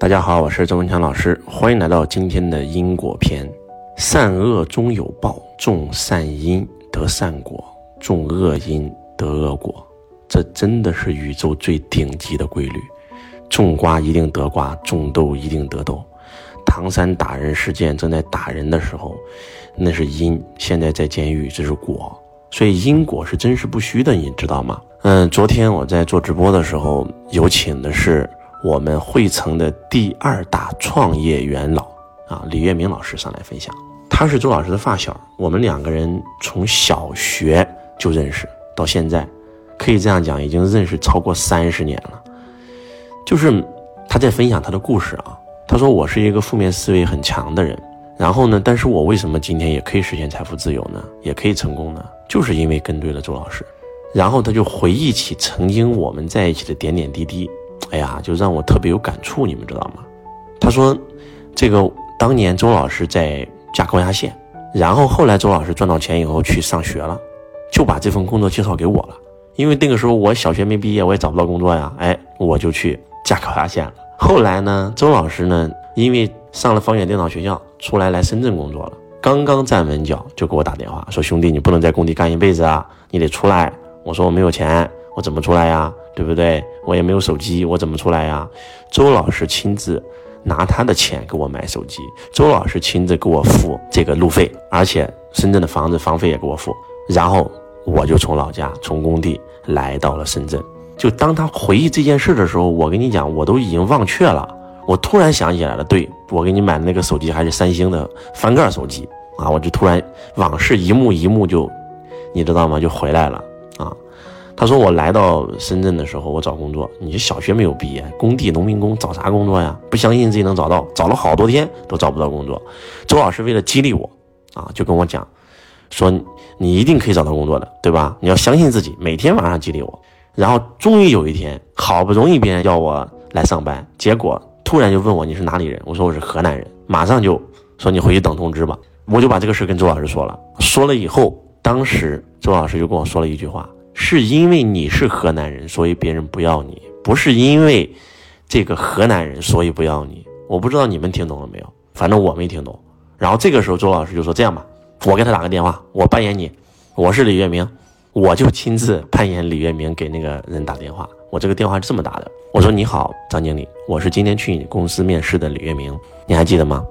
大家好，我是周文强老师，欢迎来到今天的因果篇。善恶终有报，种善因得善果，种恶因得恶果，这真的是宇宙最顶级的规律。种瓜一定得瓜，种豆一定得豆。唐山打人事件正在打人的时候，那是因；现在在监狱，这是果。所以因果是真实不虚的，你知道吗？嗯，昨天我在做直播的时候，有请的是。我们汇成的第二大创业元老啊，李月明老师上来分享。他是周老师的发小，我们两个人从小学就认识，到现在，可以这样讲，已经认识超过三十年了。就是他在分享他的故事啊，他说我是一个负面思维很强的人，然后呢，但是我为什么今天也可以实现财富自由呢？也可以成功呢？就是因为跟对了周老师。然后他就回忆起曾经我们在一起的点点滴滴。哎呀，就让我特别有感触，你们知道吗？他说，这个当年周老师在架高压线，然后后来周老师赚到钱以后去上学了，就把这份工作介绍给我了。因为那个时候我小学没毕业，我也找不到工作呀。哎，我就去架高压线了。后来呢，周老师呢，因为上了方远电脑学校，出来来深圳工作了，刚刚站稳脚，就给我打电话说：“兄弟，你不能在工地干一辈子啊，你得出来。”我说：“我没有钱。”我怎么出来呀？对不对？我也没有手机，我怎么出来呀？周老师亲自拿他的钱给我买手机，周老师亲自给我付这个路费，而且深圳的房子房费也给我付。然后我就从老家从工地来到了深圳。就当他回忆这件事的时候，我跟你讲，我都已经忘却了。我突然想起来了，对我给你买的那个手机还是三星的翻盖手机啊！我就突然往事一幕一幕就，你知道吗？就回来了！他说：“我来到深圳的时候，我找工作，你小学没有毕业，工地农民工找啥工作呀？不相信自己能找到，找了好多天都找不到工作。周老师为了激励我，啊，就跟我讲，说你一定可以找到工作的，对吧？你要相信自己，每天晚上激励我。然后终于有一天，好不容易别人要我来上班，结果突然就问我你是哪里人？我说我是河南人，马上就说你回去等通知吧。我就把这个事跟周老师说了，说了以后，当时周老师就跟我说了一句话。”是因为你是河南人，所以别人不要你；不是因为这个河南人，所以不要你。我不知道你们听懂了没有，反正我没听懂。然后这个时候，周老师就说：“这样吧，我给他打个电话，我扮演你，我是李月明，我就亲自扮演李月明给那个人打电话。我这个电话是这么打的：我说你好，张经理，我是今天去你公司面试的李月明，你还记得吗？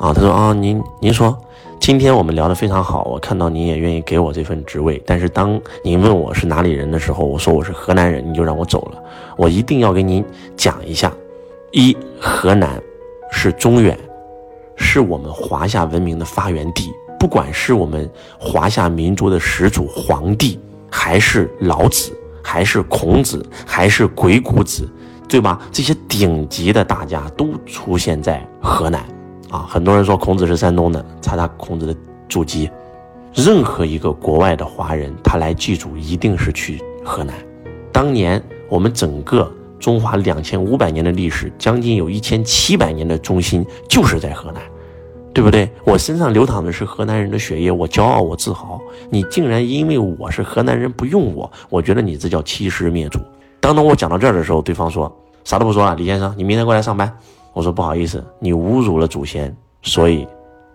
啊，他说啊，您您说。”今天我们聊得非常好，我看到您也愿意给我这份职位，但是当您问我是哪里人的时候，我说我是河南人，你就让我走了。我一定要给您讲一下：一，河南是中原，是我们华夏文明的发源地。不管是我们华夏民族的始祖黄帝，还是老子，还是孔子，还是鬼谷子，对吧？这些顶级的大家都出现在河南。啊，很多人说孔子是山东的，查查孔子的祖籍。任何一个国外的华人，他来祭祖一定是去河南。当年我们整个中华两千五百年的历史，将近有一千七百年的中心就是在河南，对不对？我身上流淌的是河南人的血液，我骄傲，我自豪。你竟然因为我是河南人不用我，我觉得你这叫欺师灭祖。当当我讲到这儿的时候，对方说啥都不说了，李先生，你明天过来上班。我说不好意思，你侮辱了祖先，所以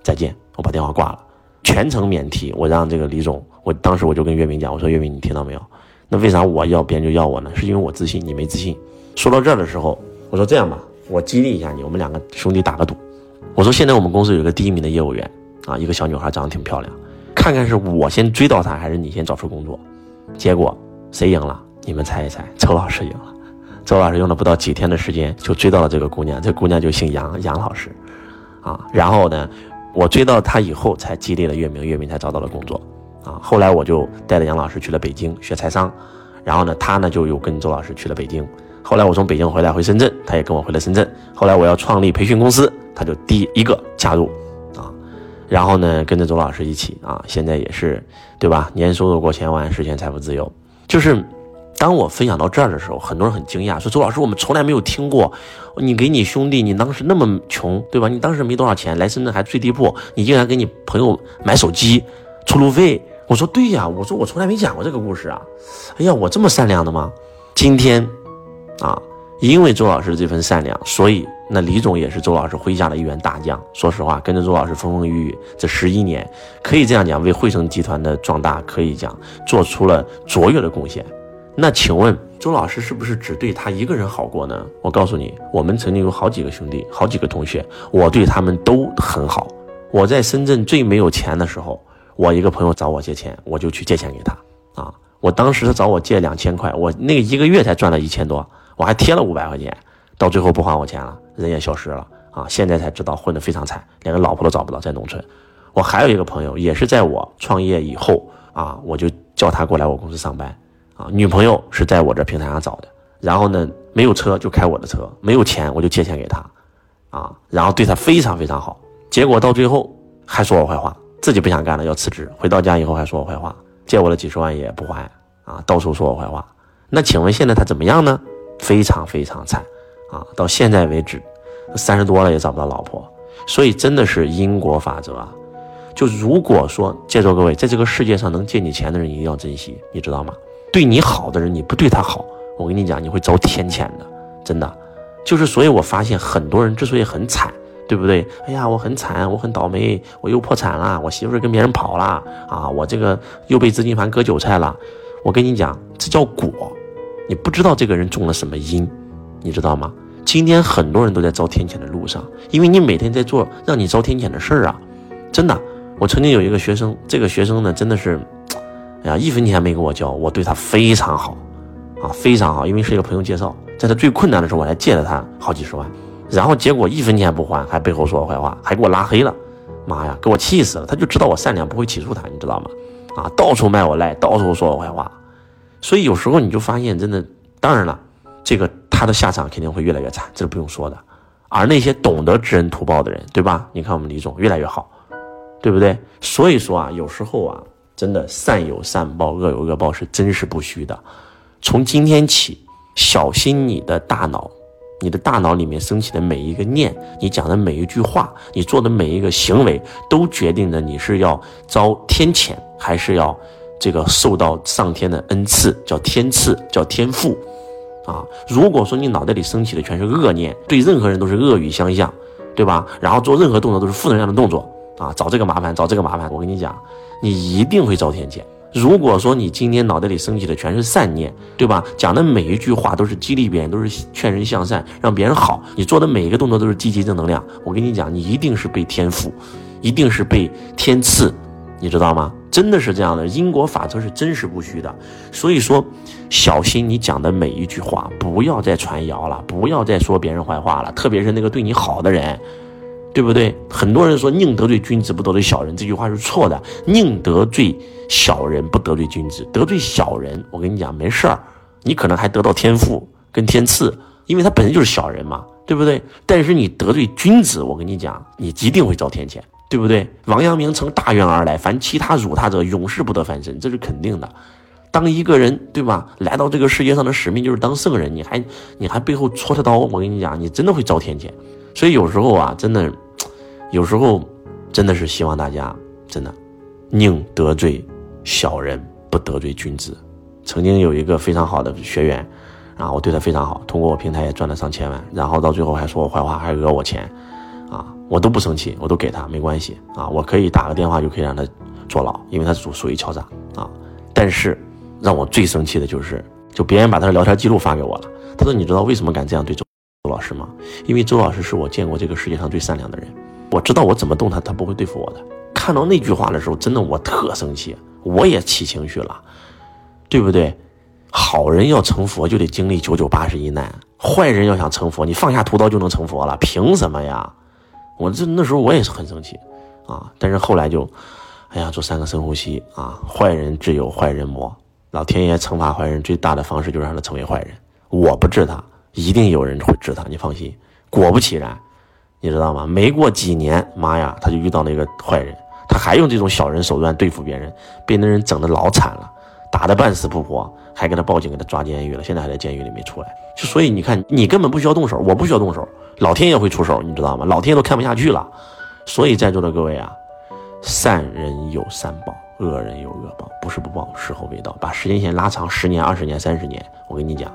再见。我把电话挂了，全程免提。我让这个李总，我当时我就跟岳明讲，我说岳明，你听到没有？那为啥我要别人就要我呢？是因为我自信，你没自信。说到这儿的时候，我说这样吧，我激励一下你，我们两个兄弟打个赌。我说现在我们公司有个第一名的业务员啊，一个小女孩长得挺漂亮，看看是我先追到她，还是你先找出工作。结果谁赢了？你们猜一猜，周老师赢了。周老师用了不到几天的时间就追到了这个姑娘，这姑娘就姓杨，杨老师，啊，然后呢，我追到她以后才激励了岳明，岳明才找到了工作，啊，后来我就带着杨老师去了北京学财商，然后呢，他呢就又跟周老师去了北京，后来我从北京回来回深圳，他也跟我回了深圳，后来我要创立培训公司，他就第一个加入，啊，然后呢跟着周老师一起啊，现在也是对吧？年收入过千万，实现财富自由，就是。当我分享到这儿的时候，很多人很惊讶，说：“周老师，我们从来没有听过，你给你兄弟，你当时那么穷，对吧？你当时没多少钱，来深圳还最低铺，你竟然给你朋友买手机，出路费。”我说：“对呀，我说我从来没讲过这个故事啊。”哎呀，我这么善良的吗？今天，啊，因为周老师这份善良，所以那李总也是周老师麾下的一员大将。说实话，跟着周老师风风雨雨这十一年，可以这样讲，为汇成集团的壮大可以讲做出了卓越的贡献。那请问周老师是不是只对他一个人好过呢？我告诉你，我们曾经有好几个兄弟，好几个同学，我对他们都很好。我在深圳最没有钱的时候，我一个朋友找我借钱，我就去借钱给他啊。我当时他找我借两千块，我那一个月才赚了一千多，我还贴了五百块钱，到最后不还我钱了，人也消失了啊！现在才知道混得非常惨，连个老婆都找不到，在农村。我还有一个朋友，也是在我创业以后啊，我就叫他过来我公司上班啊。女朋友是在我这平台上找的，然后呢，没有车就开我的车，没有钱我就借钱给他啊，然后对他非常非常好。结果到最后还说我坏话，自己不想干了要辞职，回到家以后还说我坏话。借我了几十万也不还啊，到处说我坏话。那请问现在他怎么样呢？非常非常惨啊！到现在为止，三十多了也找不到老婆。所以真的是因果法则啊！就如果说在座各位，在这个世界上能借你钱的人一定要珍惜，你知道吗？对你好的人你不对他好，我跟你讲你会遭天谴的，真的。就是所以我发现很多人之所以很惨。对不对？哎呀，我很惨，我很倒霉，我又破产了，我媳妇跟别人跑了啊，我这个又被资金盘割韭菜了。我跟你讲，这叫果，你不知道这个人种了什么因，你知道吗？今天很多人都在遭天谴的路上，因为你每天在做让你遭天谴的事儿啊，真的。我曾经有一个学生，这个学生呢，真的是，哎呀，一分钱没给我交，我对他非常好，啊，非常好，因为是一个朋友介绍，在他最困难的时候，我还借了他好几十万。然后结果一分钱不还，还背后说我坏话，还给我拉黑了，妈呀，给我气死了！他就知道我善良，不会起诉他，你知道吗？啊，到处卖我赖，到处说我坏话，所以有时候你就发现，真的，当然了，这个他的下场肯定会越来越惨，这是不用说的。而那些懂得知恩图报的人，对吧？你看我们李总越来越好，对不对？所以说啊，有时候啊，真的善有善报，恶有恶报，是真实不虚的。从今天起，小心你的大脑。你的大脑里面升起的每一个念，你讲的每一句话，你做的每一个行为，都决定着你是要遭天谴，还是要这个受到上天的恩赐，叫天赐，叫天赋，啊！如果说你脑袋里升起的全是恶念，对任何人都是恶语相向，对吧？然后做任何动作都是负能量的动作，啊，找这个麻烦，找这个麻烦，我跟你讲，你一定会遭天谴。如果说你今天脑袋里升起的全是善念，对吧？讲的每一句话都是激励别人，都是劝人向善，让别人好。你做的每一个动作都是积极正能量。我跟你讲，你一定是被天赋，一定是被天赐，你知道吗？真的是这样的，因果法则是真实不虚的。所以说，小心你讲的每一句话，不要再传谣了，不要再说别人坏话了，特别是那个对你好的人。对不对？很多人说宁得罪君子不得罪小人，这句话是错的。宁得罪小人不得罪君子，得罪小人，我跟你讲没事儿，你可能还得到天赋跟天赐，因为他本身就是小人嘛，对不对？但是你得罪君子，我跟你讲，你一定会遭天谴，对不对？王阳明乘大愿而来，凡其他辱他者，永世不得翻身，这是肯定的。当一个人对吧，来到这个世界上的使命就是当圣人，你还你还背后戳他刀，我跟你讲，你真的会遭天谴。所以有时候啊，真的，有时候真的是希望大家真的宁得罪小人，不得罪君子。曾经有一个非常好的学员，啊我对他非常好，通过我平台也赚了上千万，然后到最后还说我坏话，还讹我钱，啊，我都不生气，我都给他没关系啊，我可以打个电话就可以让他坐牢，因为他属属于敲诈啊。但是让我最生气的就是，就别人把他的聊天记录发给我了，他说你知道为什么敢这样对周？是吗？因为周老师是我见过这个世界上最善良的人，我知道我怎么动他，他不会对付我的。看到那句话的时候，真的我特生气，我也起情绪了，对不对？好人要成佛就得经历九九八十一难，坏人要想成佛，你放下屠刀就能成佛了？凭什么呀？我这那时候我也是很生气啊，但是后来就，哎呀，做三个深呼吸啊，坏人自有坏人磨，老天爷惩罚坏人最大的方式就是让他成为坏人，我不治他。一定有人会治他，你放心。果不其然，你知道吗？没过几年，妈呀，他就遇到那个坏人，他还用这种小人手段对付别人，被那人整的老惨了，打的半死不活，还给他报警，给他抓监狱了，现在还在监狱里没出来。就所以你看，你根本不需要动手，我不需要动手，老天爷会出手，你知道吗？老天爷都看不下去了。所以在座的各位啊，善人有善报，恶人有恶报，不是不报，时候未到。把时间线拉长十年、二十年、三十年，我跟你讲。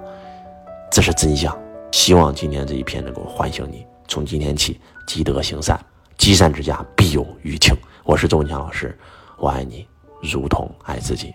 这是真相，希望今天这一篇能够唤醒你。从今天起积德行善，积善之家必有余庆。我是周文强老师，我爱你如同爱自己。